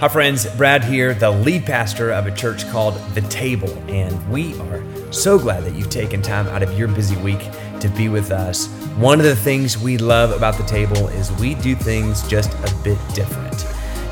Hi, friends. Brad here, the lead pastor of a church called The Table, and we are so glad that you've taken time out of your busy week to be with us. One of the things we love about The Table is we do things just a bit different.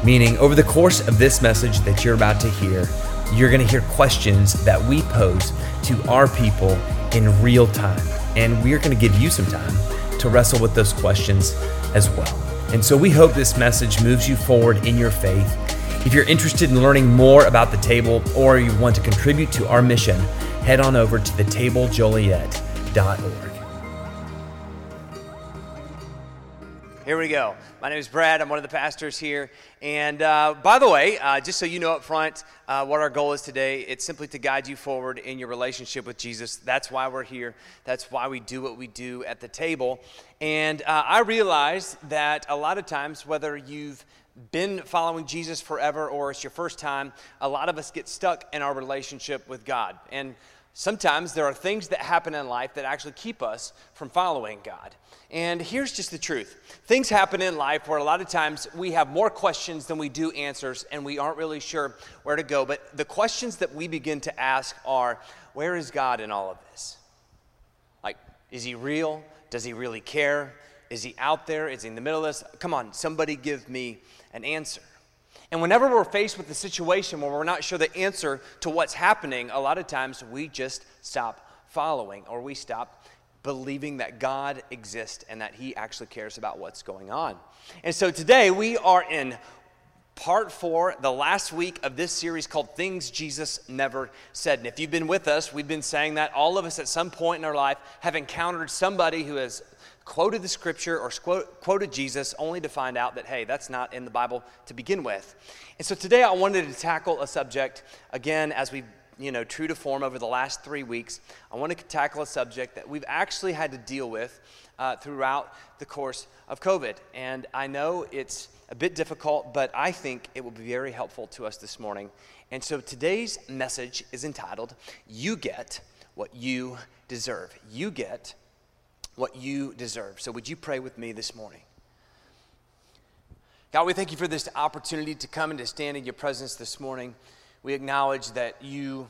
Meaning, over the course of this message that you're about to hear, you're going to hear questions that we pose to our people in real time. And we're going to give you some time to wrestle with those questions as well. And so we hope this message moves you forward in your faith. If you're interested in learning more about the table or you want to contribute to our mission, head on over to thetablejoliet.org. Here we go. My name is Brad. I'm one of the pastors here. And uh, by the way, uh, just so you know up front uh, what our goal is today, it's simply to guide you forward in your relationship with Jesus. That's why we're here. That's why we do what we do at the table. And uh, I realize that a lot of times, whether you've been following Jesus forever or it's your first time, a lot of us get stuck in our relationship with God. And sometimes there are things that happen in life that actually keep us from following God. And here's just the truth things happen in life where a lot of times we have more questions than we do answers, and we aren't really sure where to go. But the questions that we begin to ask are where is God in all of this? Like, is he real? Does he really care? Is he out there? Is he in the middle of this? Come on, somebody give me an answer. And whenever we're faced with a situation where we're not sure the answer to what's happening, a lot of times we just stop following or we stop believing that God exists and that He actually cares about what's going on. And so today we are in part four, the last week of this series called Things Jesus Never Said. And if you've been with us, we've been saying that all of us at some point in our life have encountered somebody who has quoted the scripture or quoted Jesus only to find out that, hey, that's not in the Bible to begin with. And so today I wanted to tackle a subject, again, as we you know, true to form over the last three weeks, I want to tackle a subject that we've actually had to deal with uh, throughout the course of COVID. And I know it's a bit difficult, but I think it will be very helpful to us this morning. And so today's message is entitled, You Get What You Deserve. You Get What You Deserve. So would you pray with me this morning? God, we thank you for this opportunity to come and to stand in your presence this morning we acknowledge that you,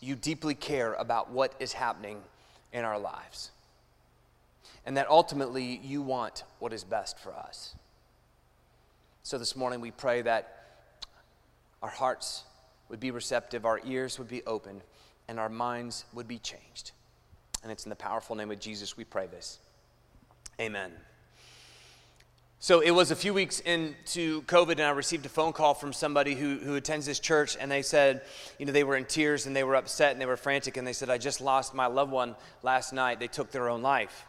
you deeply care about what is happening in our lives. And that ultimately you want what is best for us. So this morning we pray that our hearts would be receptive, our ears would be open, and our minds would be changed. And it's in the powerful name of Jesus we pray this. Amen. So it was a few weeks into COVID, and I received a phone call from somebody who, who attends this church, and they said, you know, they were in tears and they were upset and they were frantic, and they said, I just lost my loved one last night. They took their own life.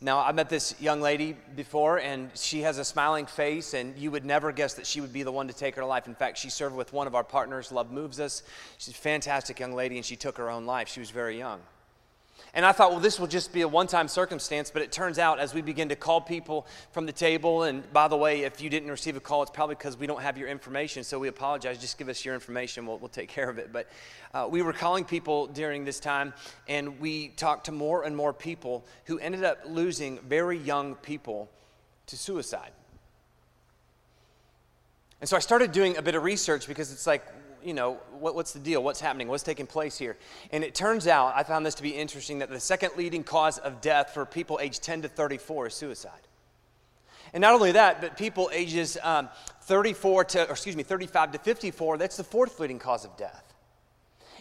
Now, I met this young lady before, and she has a smiling face, and you would never guess that she would be the one to take her life. In fact, she served with one of our partners, Love Moves Us. She's a fantastic young lady, and she took her own life. She was very young. And I thought, well, this will just be a one time circumstance, but it turns out as we begin to call people from the table, and by the way, if you didn't receive a call, it's probably because we don't have your information, so we apologize. Just give us your information, we'll, we'll take care of it. But uh, we were calling people during this time, and we talked to more and more people who ended up losing very young people to suicide. And so I started doing a bit of research because it's like, you know, what, what's the deal? What's happening? What's taking place here? And it turns out, I found this to be interesting, that the second leading cause of death for people aged 10 to 34 is suicide. And not only that, but people ages um, 34 to, excuse me, 35 to 54, that's the fourth leading cause of death.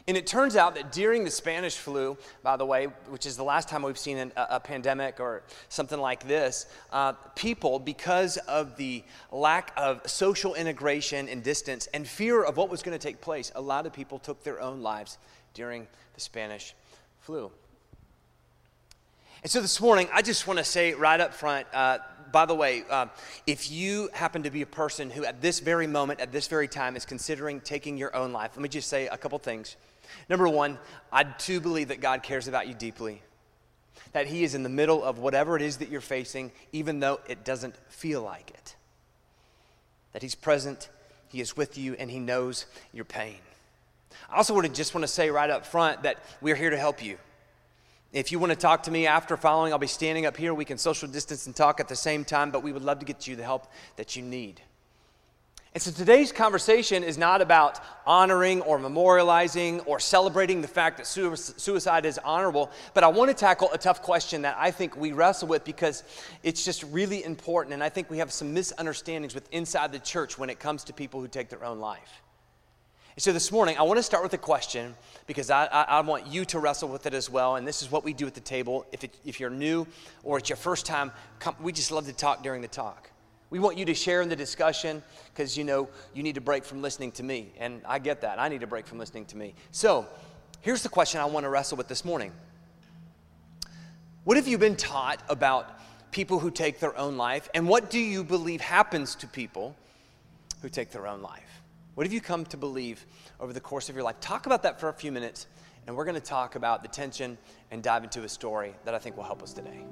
And it turns out that during the Spanish flu, by the way, which is the last time we've seen an, a, a, pandemic or something like this, uh, people, because of the lack of social integration and distance and fear of what was going to take place, a lot of people took their own lives during the Spanish flu. And so this morning, I just want to say right up front, uh, by the way, uh, if you happen to be a person who at this very moment, at this very time, is considering taking your own life, let me just say a couple things. Number one, I do believe that God cares about you deeply, that He is in the middle of whatever it is that you're facing, even though it doesn't feel like it. That He's present, He is with you, and He knows your pain. I also want to just want to say right up front that we're here to help you. If you want to talk to me after following, I'll be standing up here. We can social distance and talk at the same time, but we would love to get you the help that you need. And so today's conversation is not about honoring or memorializing or celebrating the fact that suicide is honorable, but I want to tackle a tough question that I think we wrestle with because it's just really important. And I think we have some misunderstandings with inside the church when it comes to people who take their own life. And so this morning, I want to start with a question because I, I, I, want you to wrestle with it as well. And this is what we do at the table. If, it, if you're new or it's your first time, come, we just love to talk during the talk. We want you to share in the discussion because you know you need to break from listening to me. And I get that. I need to break from listening to me. So here's the question I want to wrestle with this morning What have you been taught about people who take their own life? And what do you believe happens to people who take their own life? What have you come to believe over the course of your life? Talk about that for a few minutes, and we're going to talk about the tension and dive into a story that I think will help us today.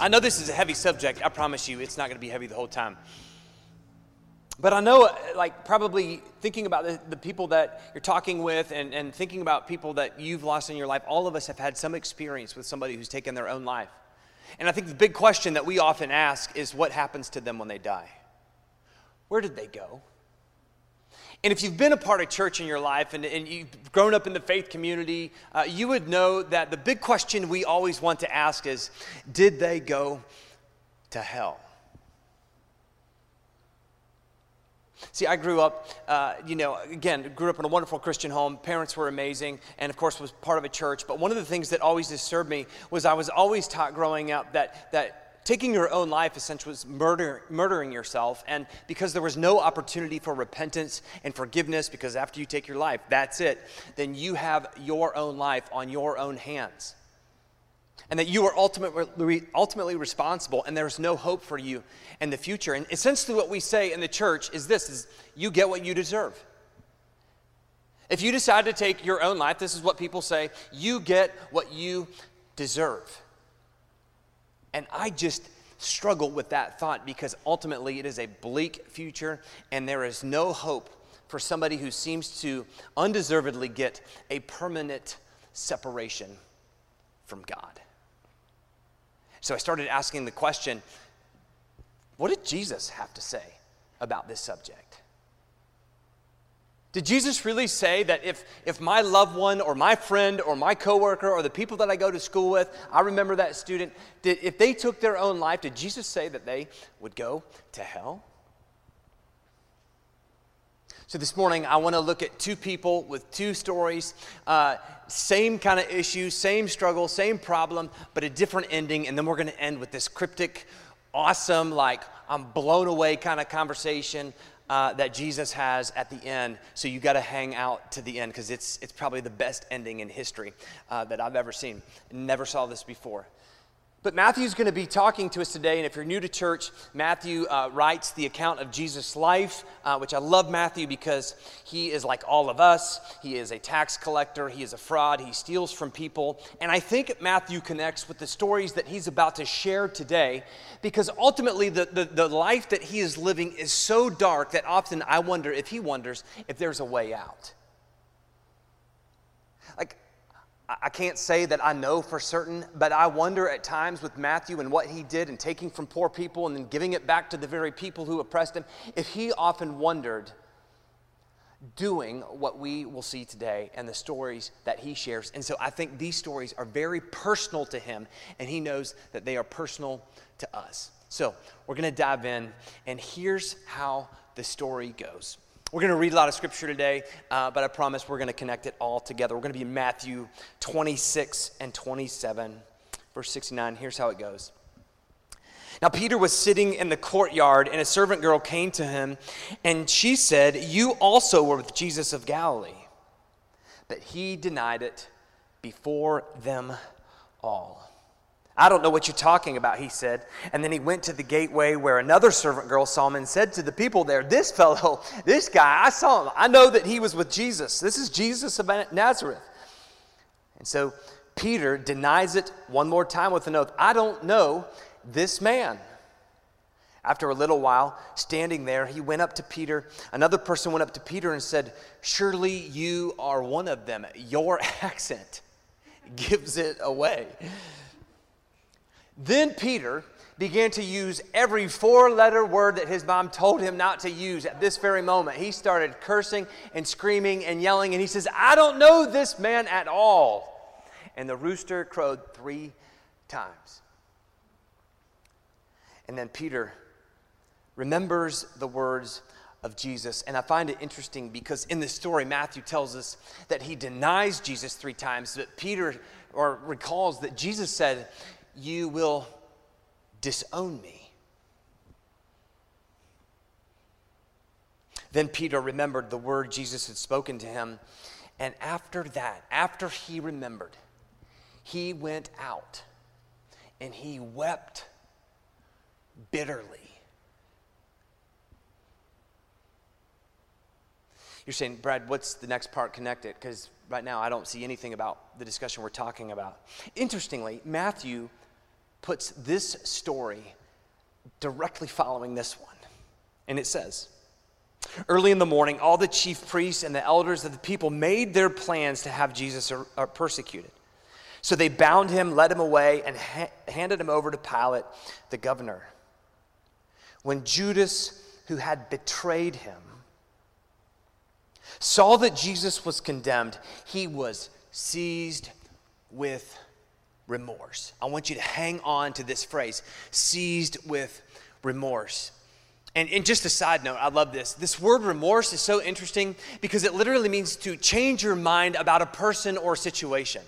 I know this is a heavy subject. I promise you, it's not going to be heavy the whole time. But I know, like, probably thinking about the, the, people that you're talking with and, and thinking about people that you've lost in your life, all of us have had some experience with somebody who's taken their own life. And I think the big question that we often ask is what happens to them when they die? Where did they go? And if you've been a part of church in your life and, and you've grown up in the faith community, uh, you would know that the big question we always want to ask is Did they go to hell? See, I grew up, uh, you know, again, grew up in a wonderful Christian home. Parents were amazing, and of course, was part of a church. But one of the things that always disturbed me was I was always taught growing up that, that taking your own life essentially was murder, murdering yourself. And because there was no opportunity for repentance and forgiveness, because after you take your life, that's it, then you have your own life on your own hands. And that you are ultimately, ultimately responsible, and there's no hope for you in the future. And essentially, what we say in the church is this: is you get what you deserve. If you decide to take your own life, this is what people say: you get what you deserve. And I just struggle with that thought because ultimately it is a bleak future and there is no hope for somebody who seems to undeservedly get a permanent separation from God. So I started asking the question what did Jesus have to say about this subject? Did Jesus really say that if, if my loved one or my friend or my coworker or the people that I go to school with, I remember that student, did, if they took their own life, did Jesus say that they would go to hell? So this morning, I want to look at two people with two stories, uh, same kind of issue, same struggle, same problem, but a different ending. And then we're going to end with this cryptic, awesome, like I'm blown away kind of conversation uh, that Jesus has at the end. So you got to hang out to the end because it's, it's probably the best ending in history uh, that I've ever seen. Never saw this before. But Matthew's going to be talking to us today, and if you're new to church, Matthew uh, writes the account of Jesus' life, uh, which I love Matthew because he is like all of us. He is a tax collector, he is a fraud, he steals from people. And I think Matthew connects with the stories that he's about to share today because ultimately the, the, the life that he is living is so dark that often I wonder if he wonders if there's a way out. Like, I can't say that I know for certain, but I wonder at times with Matthew and what he did and taking from poor people and then giving it back to the very people who oppressed him, if he often wondered doing what we will see today and the stories that he shares. And so I think these stories are very personal to him, and he knows that they are personal to us. So we're going to dive in, and here's how the story goes. We're going to read a lot of scripture today, uh, but I promise we're going to connect it all together. We're going to be in Matthew 26 and 27, verse 69. Here's how it goes. Now, Peter was sitting in the courtyard, and a servant girl came to him, and she said, You also were with Jesus of Galilee. But he denied it before them all. I don't know what you're talking about, he said. And then he went to the gateway where another servant girl saw him and said to the people there, This fellow, this guy, I saw him. I know that he was with Jesus. This is Jesus of Nazareth. And so Peter denies it one more time with an oath I don't know this man. After a little while, standing there, he went up to Peter. Another person went up to Peter and said, Surely you are one of them. Your accent gives it away. Then Peter began to use every four letter word that his mom told him not to use at this very moment. He started cursing and screaming and yelling, and he says, I don't know this man at all. And the rooster crowed three times. And then Peter remembers the words of Jesus. And I find it interesting because in this story, Matthew tells us that he denies Jesus three times, but Peter or recalls that Jesus said, You will disown me. Then Peter remembered the word Jesus had spoken to him. And after that, after he remembered, he went out and he wept bitterly. You're saying, Brad, what's the next part connected? Because right now I don't see anything about the discussion we're talking about. Interestingly, Matthew puts this story directly following this one. And it says, Early in the morning, all the chief priests and the elders of the people made their plans to have Jesus uh, uh, persecuted. So they bound him, led him away, and ha- handed him over to Pilate, the governor. When Judas, who had betrayed him, saw that Jesus was condemned, he was seized with remorse. I want you to hang on to this phrase seized with remorse. And, and just a side note, I love this. This word remorse is so interesting because it literally means to change your mind about a person or situation.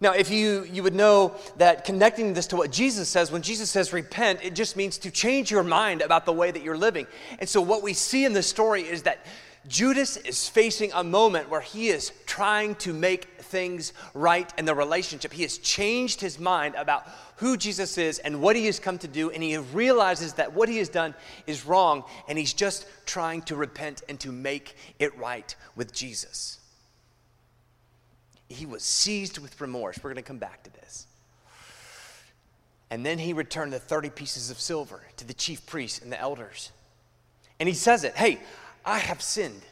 Now, if you, you would know that connecting this to what Jesus says, when Jesus says repent, it just means to change your mind about the way that you're living. And so, what we see in this story is that Judas is facing a moment where he is trying to make things right in the relationship. He has changed his mind about who Jesus is and what he has come to do, and he realizes that what he has done is wrong, and he's just trying to repent and to make it right with Jesus he was seized with remorse. We're going to come back to this. And then he returned the 30 pieces of silver to the chief priests and the elders. And he says it hey, I have sinned.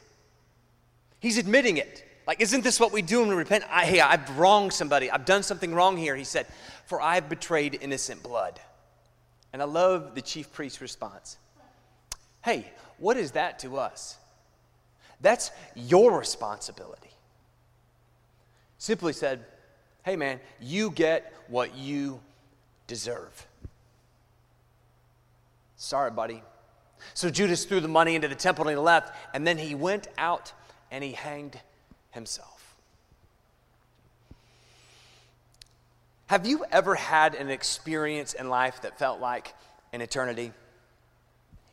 He's admitting it. Like, isn't this what we do when we repent? I, hey, I've wronged somebody. I've done something wrong here. He said, For I've betrayed innocent blood. And I love the chief priest's response. Hey, what is that to us? That's your responsibility simply said, Hey, man, you get what you deserve. Sorry, buddy. So Judas threw the money into the temple and he left, and then he went out and he hanged himself. Have you ever had an experience in life that felt like an eternity?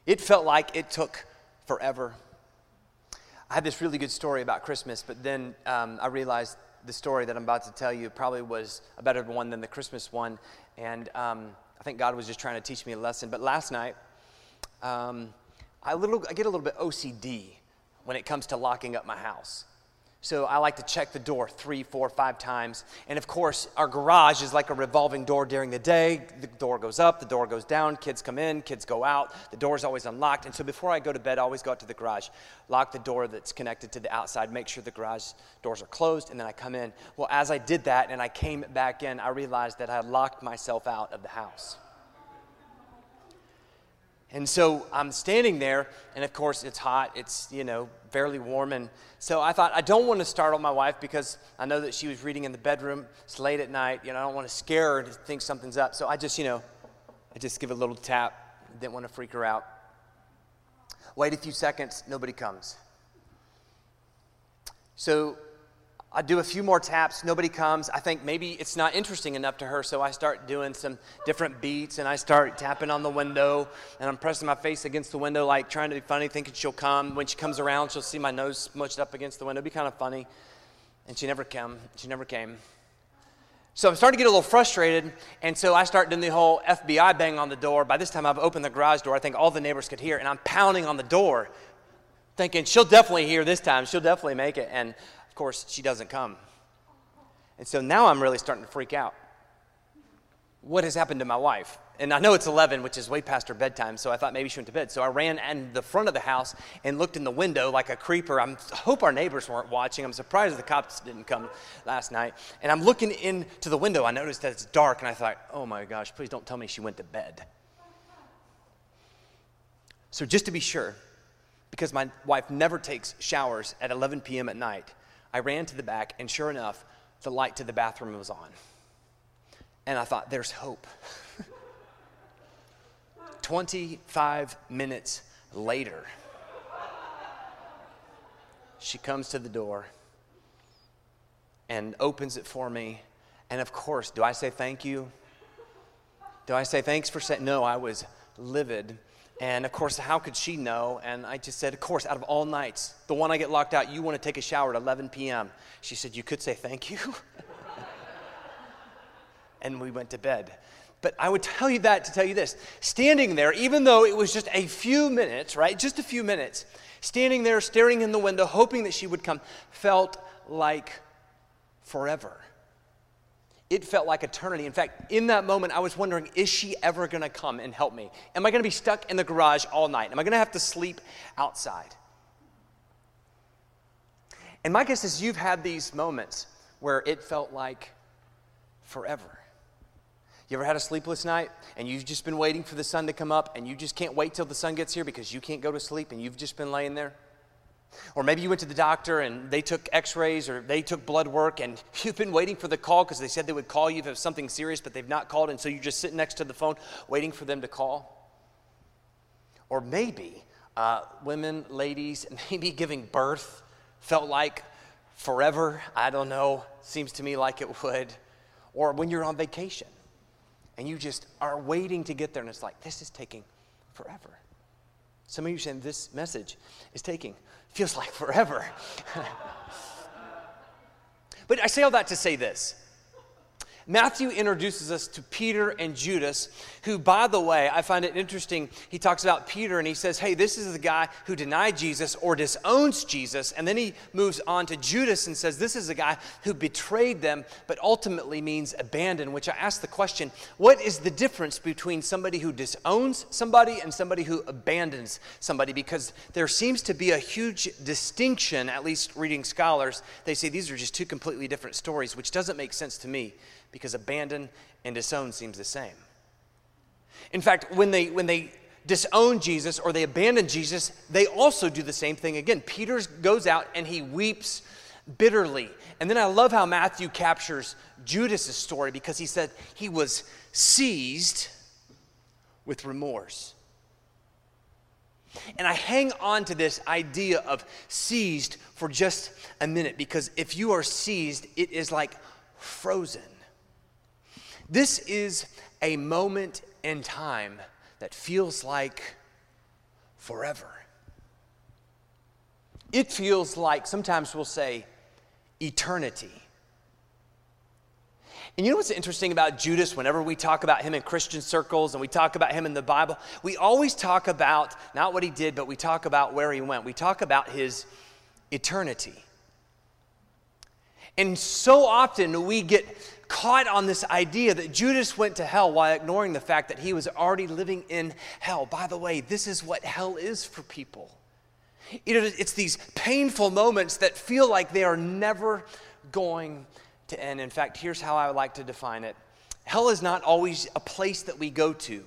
It felt like it took forever. I had this really good story about Christmas, but then um, I realized the story that I'm about to tell you probably was a better one than the Christmas one. And um, I think God was just trying to teach me a lesson. But last night, um, I, little, I get a little bit OCD when it comes to locking up my house. So I like to check the door three, four, five times. And of course, our garage is like a revolving door during the day. The door goes up, the door goes down, kids come in, kids go out. The door is always unlocked. And so before I go to bed, I always go out to the garage, lock the door that's connected to the outside, make sure the garage doors are closed, and then I come in. Well, as I did that and I came back in, I realized that I had locked myself out of the house. And so I'm standing there, and of course it's hot. It's, you know, fairly warm. And so I thought, I don't want to startle my wife because I know that she was reading in the bedroom. It's late at night. You know, I don't want to scare her to think something's up. So I just, you know, I just give a little tap. Didn't want to freak her out. Wait a few seconds, nobody comes. So I do a few more taps, nobody comes. I think maybe it's not interesting enough to her, so I start doing some different beats and I start tapping on the window and I'm pressing my face against the window, like trying to be funny, thinking she'll come. When she comes around, she'll see my nose smushed up against the window. It'd be kind of funny. And she never came. She never came. So I'm starting to get a little frustrated, and so I start doing the whole FBI bang on the door. By this time, I've opened the garage door. I think all the neighbors could hear, and I'm pounding on the door, thinking she'll definitely hear this time. She'll definitely make it. And course, she doesn't come. And so now I'm really starting to freak out. What has happened to my wife? And I know it's 11, which is way past her bedtime, so I thought maybe she went to bed. So I ran in the front of the house and looked in the window like a creeper. I'm, I hope our neighbors weren't watching. I'm surprised the cops didn't come last night. And I'm looking into the window. I noticed that it's dark, and I thought, oh my gosh, please don't tell me she went to bed. So just to be sure, because my wife never takes showers at 11 p.m. at night, I ran to the back, and sure enough, the light to the bathroom was on. And I thought, there's hope. 25 minutes later, she comes to the door and opens it for me. And of course, do I say thank you? Do I say thanks for saying no? I was livid. And of course, how could she know? And I just said, Of course, out of all nights, the one I get locked out, you want to take a shower at 11 p.m. She said, You could say thank you. and we went to bed. But I would tell you that to tell you this standing there, even though it was just a few minutes, right? Just a few minutes, standing there, staring in the window, hoping that she would come, felt like forever. It felt like eternity. In fact, in that moment, I was wondering is she ever going to come and help me? Am I going to be stuck in the garage all night? Am I going to have to sleep outside? And my guess is you've had these moments where it felt like forever. You ever had a sleepless night and you've just been waiting for the sun to come up and you just can't wait till the sun gets here because you can't go to sleep and you've just been laying there? Or maybe you went to the doctor and they took x rays or they took blood work and you've been waiting for the call because they said they would call you if it was something serious, but they've not called, and so you're just sitting next to the phone waiting for them to call. Or maybe uh, women, ladies, maybe giving birth felt like forever. I don't know. Seems to me like it would. Or when you're on vacation and you just are waiting to get there, and it's like, this is taking forever. Some of you saying this message is taking, feels like forever. but I say all that to say this Matthew introduces us to Peter and Judas, who, by the way, I find it interesting. He talks about Peter and he says, Hey, this is the guy who denied Jesus or disowns Jesus. And then he moves on to Judas and says, This is the guy who betrayed them, but ultimately means abandoned. Which I ask the question what is the difference between somebody who disowns somebody and somebody who abandons somebody? Because there seems to be a huge distinction, at least reading scholars. They say these are just two completely different stories, which doesn't make sense to me because abandon and disown seems the same. In fact, when they, when they disown Jesus or they abandon Jesus, they also do the same thing again. Peter goes out and he weeps bitterly. And then I love how Matthew captures Judas's story because he said he was seized with remorse. And I hang on to this idea of seized for just a minute because if you are seized, it is like frozen. This is a moment in time that feels like forever. It feels like, sometimes we'll say, eternity. And you know what's interesting about Judas whenever we talk about him in Christian circles and we talk about him in the Bible? We always talk about not what he did, but we talk about where he went. We talk about his eternity. And so often we get caught on this idea that Judas went to hell while ignoring the fact that he was already living in hell. By the way, this is what hell is for people. You know, It's these painful moments that feel like they are never going to end. In fact, here's how I would like to define it Hell is not always a place that we go to,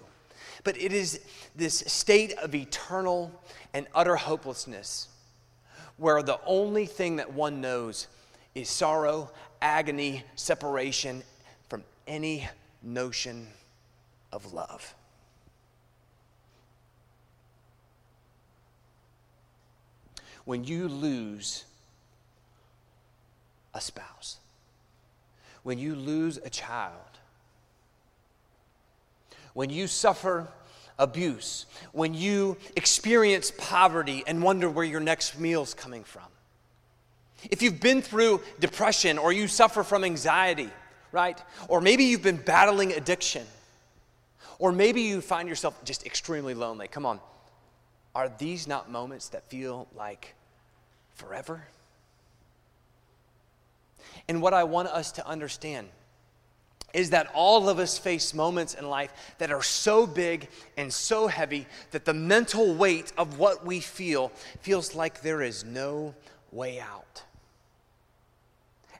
but it is this state of eternal and utter hopelessness where the only thing that one knows is sorrow agony, separation from any notion of love. When you lose a spouse, when you lose a child, when you suffer abuse, when you experience poverty and wonder where your next meal's coming from, If you've been through depression or you suffer from anxiety, right? Or maybe you've been battling addiction. Or maybe you find yourself just extremely lonely. Come on. Are these not moments that feel like forever? And what I want us to understand is that all of us face moments in life that are so big and so heavy that the mental weight of what we feel feels like there is no way out.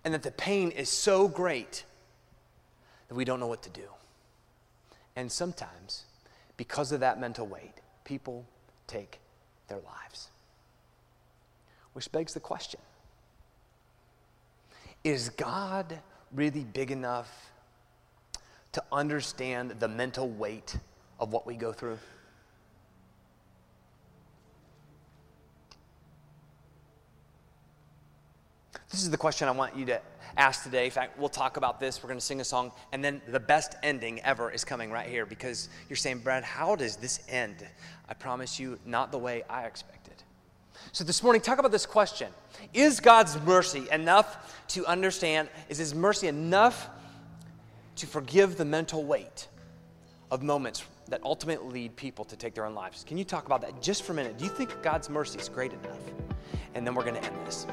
And that the pain is so great that we don't know what to do. And sometimes, because of that mental weight, people take their lives. Which begs the question Is God really big enough to understand the mental weight of what we go through? This is the question I want you to ask today. In fact, we'll talk about this. We're going to sing a song, and then the best ending ever is coming right here because you're saying, Brad, how does this end? I promise you, not the way I expected. So this morning, talk about this question Is God's mercy enough to understand? Is His mercy enough to forgive the mental weight of moments that ultimately lead people to take their own lives? Can you talk about that just for a minute? Do you think God's mercy is great enough? And then we're going to end this.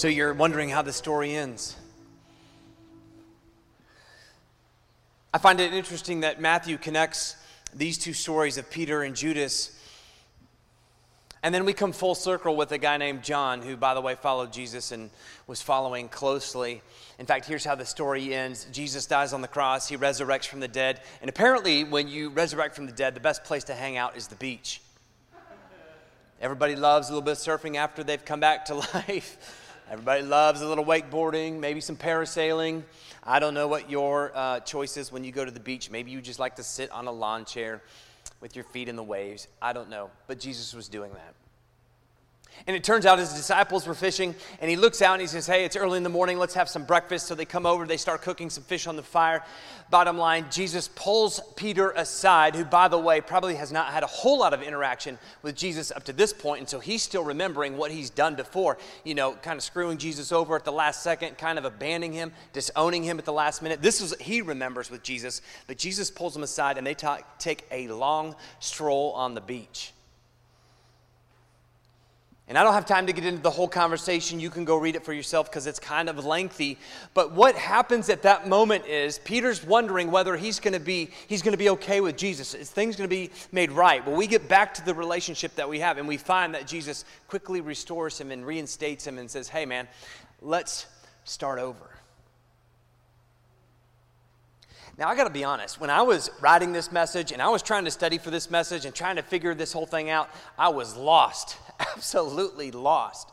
So you're wondering how the story ends. I find it interesting that Matthew connects these two stories of Peter and Judas. And then we come full circle with a guy named John, who, by the way, followed Jesus and was following closely. In fact, here's how the story ends Jesus dies on the cross, he resurrects from the dead. And apparently, when you resurrect from the dead, the best place to hang out is the beach. Everybody loves a little bit of surfing after they've come back to life. Everybody loves a little wakeboarding, maybe some parasailing. I don't know what your uh, choice is when you go to the beach. Maybe you just like to sit on a lawn chair with your feet in the waves. I don't know. But Jesus was doing that. And it turns out his disciples were fishing, and he looks out and he says, Hey, it's early in the morning, let's have some breakfast. So they come over, they start cooking some fish on the fire. Bottom line, Jesus pulls Peter aside, who, by the way, probably has not had a whole lot of interaction with Jesus up to this point, and so he's still remembering what he's done before, you know, kind of screwing Jesus over at the last second, kind of abandoning him, disowning him at the last minute. This is what he remembers with Jesus, but Jesus pulls him aside, and they take a long stroll on the beach. And I don't have time to get into the whole conversation. You can go read it for yourself because it's kind of lengthy. But what happens at that moment is Peter's wondering whether he's going to be he's going to be okay with Jesus. Is things going to be made right? Well, we get back to the relationship that we have and we find that Jesus quickly restores him and reinstates him and says, "Hey man, let's start over." Now, I got to be honest, when I was writing this message and I was trying to study for this message and trying to figure this whole thing out, I was lost, absolutely lost.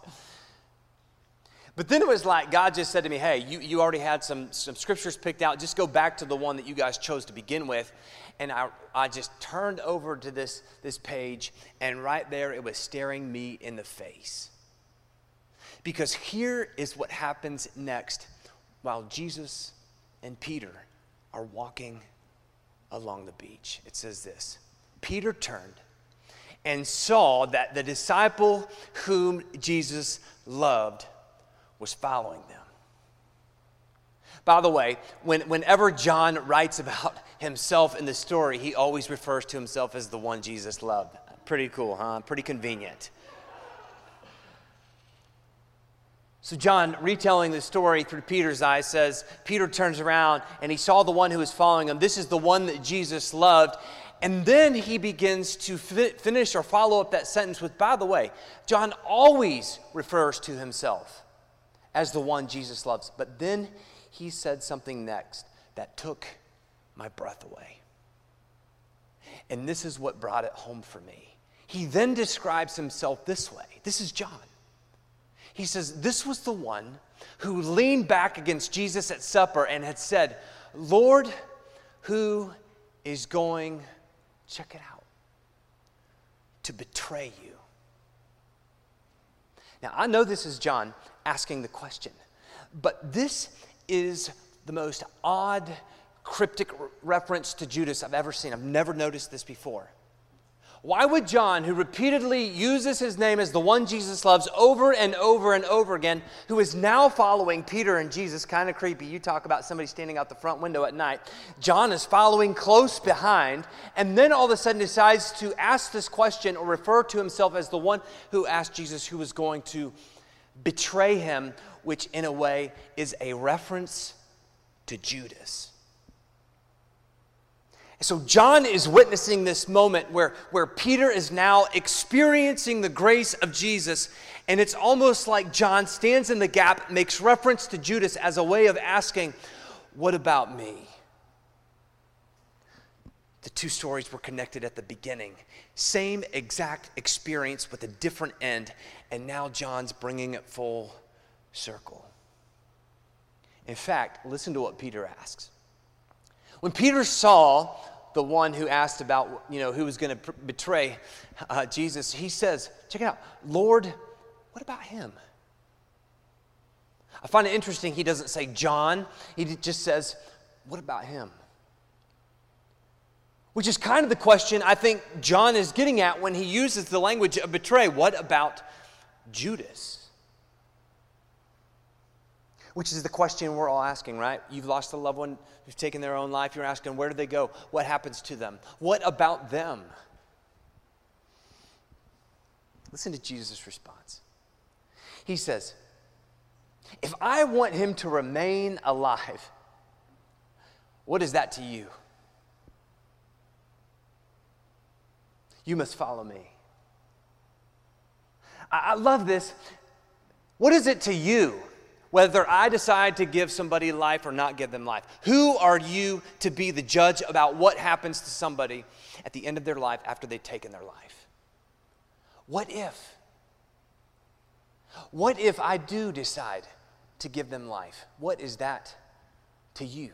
But then it was like God just said to me, Hey, you, you already had some, some scriptures picked out. Just go back to the one that you guys chose to begin with. And I, I just turned over to this, this page, and right there it was staring me in the face. Because here is what happens next while Jesus and Peter are walking along the beach. It says this Peter turned and saw that the disciple whom Jesus loved was following them. By the way, when, whenever John writes about himself in the story, he always refers to himself as the one Jesus loved. Pretty cool, huh? Pretty convenient. So, John, retelling the story through Peter's eyes, says Peter turns around and he saw the one who was following him. This is the one that Jesus loved. And then he begins to fi- finish or follow up that sentence with, by the way, John always refers to himself as the one Jesus loves. But then he said something next that took my breath away. And this is what brought it home for me. He then describes himself this way this is John. He says, This was the one who leaned back against Jesus at supper and had said, Lord, who is going, check it out, to betray you? Now, I know this is John asking the question, but this is the most odd, cryptic reference to Judas I've ever seen. I've never noticed this before. Why would John, who repeatedly uses his name as the one Jesus loves over and over and over again, who is now following Peter and Jesus, kind of creepy. You talk about somebody standing out the front window at night. John is following close behind, and then all of a sudden decides to ask this question or refer to himself as the one who asked Jesus who was going to betray him, which in a way is a reference to Judas. So, John is witnessing this moment where, where Peter is now experiencing the grace of Jesus. And it's almost like John stands in the gap, makes reference to Judas as a way of asking, What about me? The two stories were connected at the beginning. Same exact experience with a different end. And now John's bringing it full circle. In fact, listen to what Peter asks. When Peter saw the one who asked about, you know, who was going to pr- betray uh, Jesus, he says, check it out, Lord, what about him? I find it interesting he doesn't say John, he just says, what about him? Which is kind of the question I think John is getting at when he uses the language of betray. What about Judas? Which is the question we're all asking, right? You've lost a loved one who's taken their own life. You're asking, where do they go? What happens to them? What about them? Listen to Jesus' response. He says, If I want him to remain alive, what is that to you? You must follow me. I, I love this. What is it to you whether I decide to give somebody life or not give them life. Who are you to be the judge about what happens to somebody at the end of their life after they've taken their life? What if? What if I do decide to give them life? What is that to you?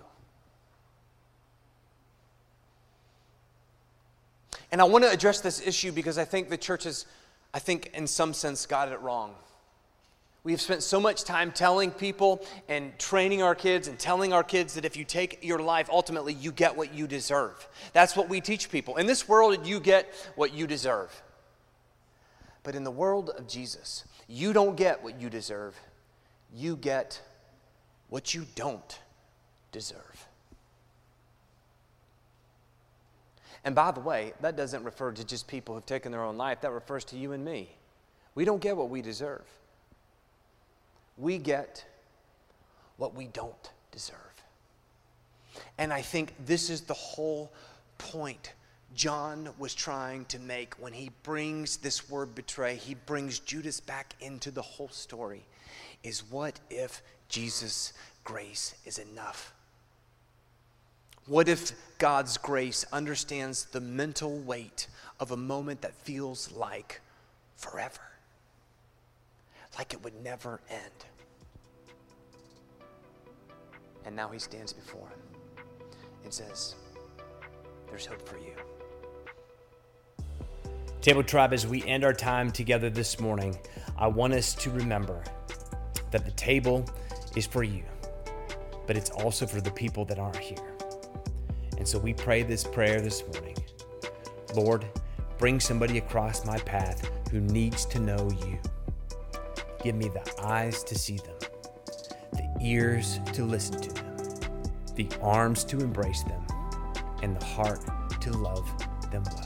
And I want to address this issue because I think the church has, I think, in some sense, got it wrong. We have spent so much time telling people and training our kids and telling our kids that if you take your life, ultimately you get what you deserve. That's what we teach people. In this world, you get what you deserve. But in the world of Jesus, you don't get what you deserve, you get what you don't deserve. And by the way, that doesn't refer to just people who've taken their own life, that refers to you and me. We don't get what we deserve we get what we don't deserve. And I think this is the whole point John was trying to make when he brings this word betray, he brings Judas back into the whole story. Is what if Jesus' grace is enough? What if God's grace understands the mental weight of a moment that feels like forever? Like it would never end. And now he stands before him and says, There's hope for you. Table Tribe, as we end our time together this morning, I want us to remember that the table is for you, but it's also for the people that aren't here. And so we pray this prayer this morning Lord, bring somebody across my path who needs to know you. Give me the eyes to see them, the ears to listen to them, the arms to embrace them, and the heart to love them well.